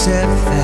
set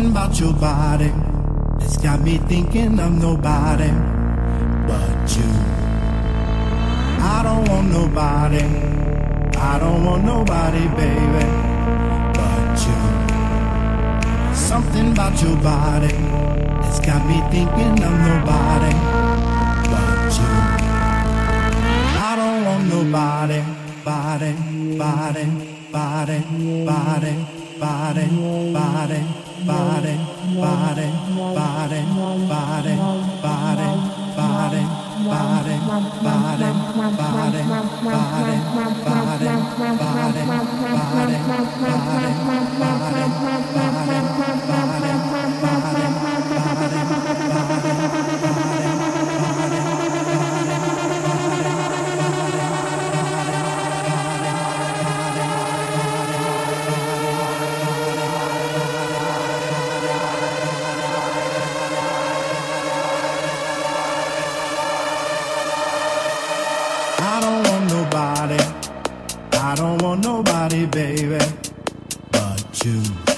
something about your body that's got me thinking of nobody but you. I don't want nobody. I don't want nobody, baby, but you. Something about your body that's got me thinking of nobody but you. I don't want nobody, body, body, body, body, body, body. Bye. June.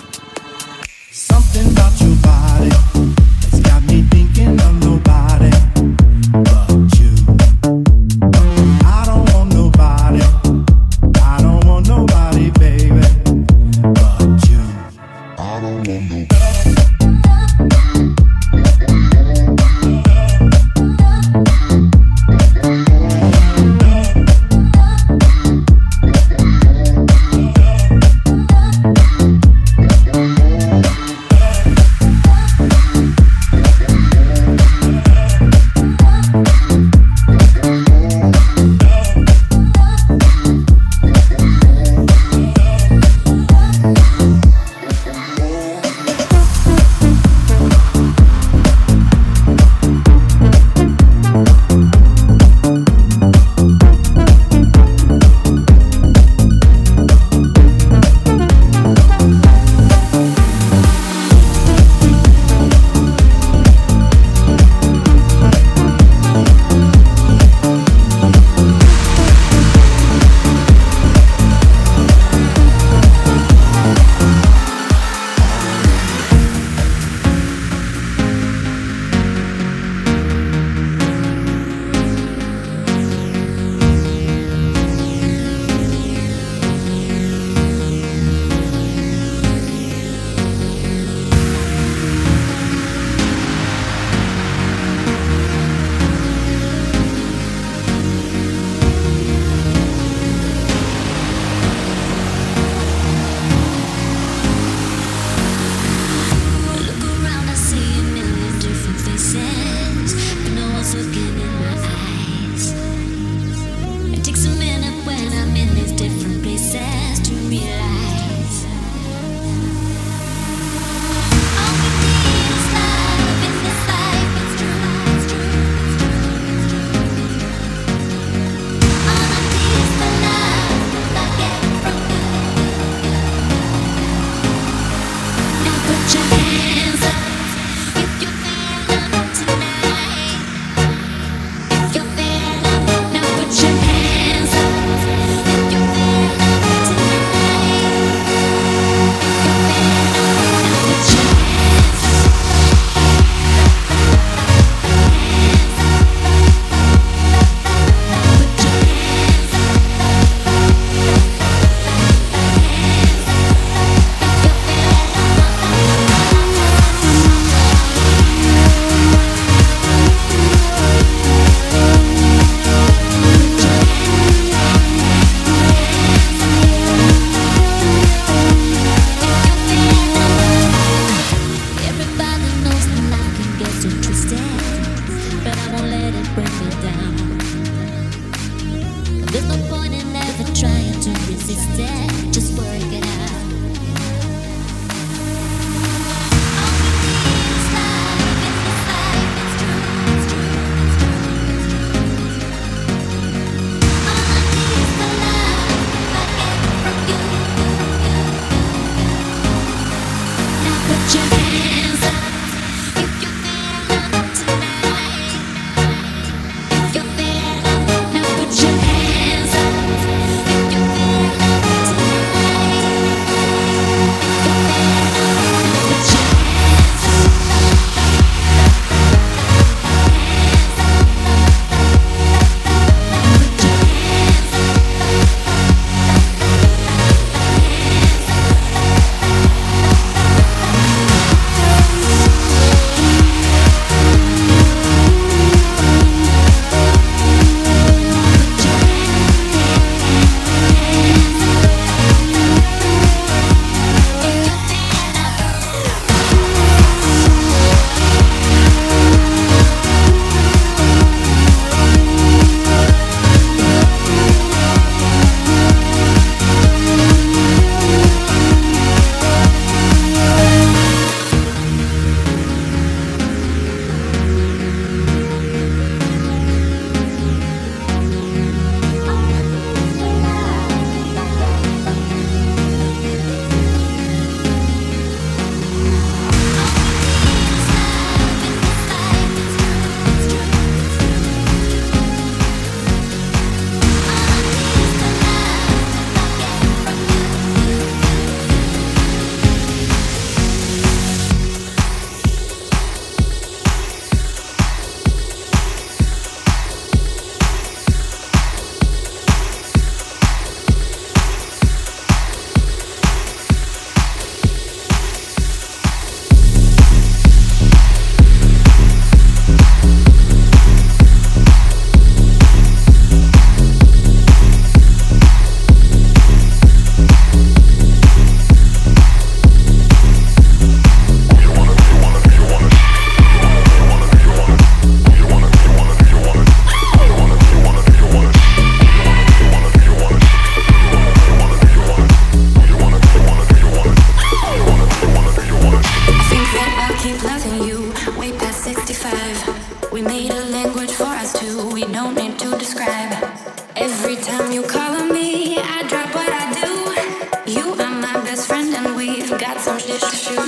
That's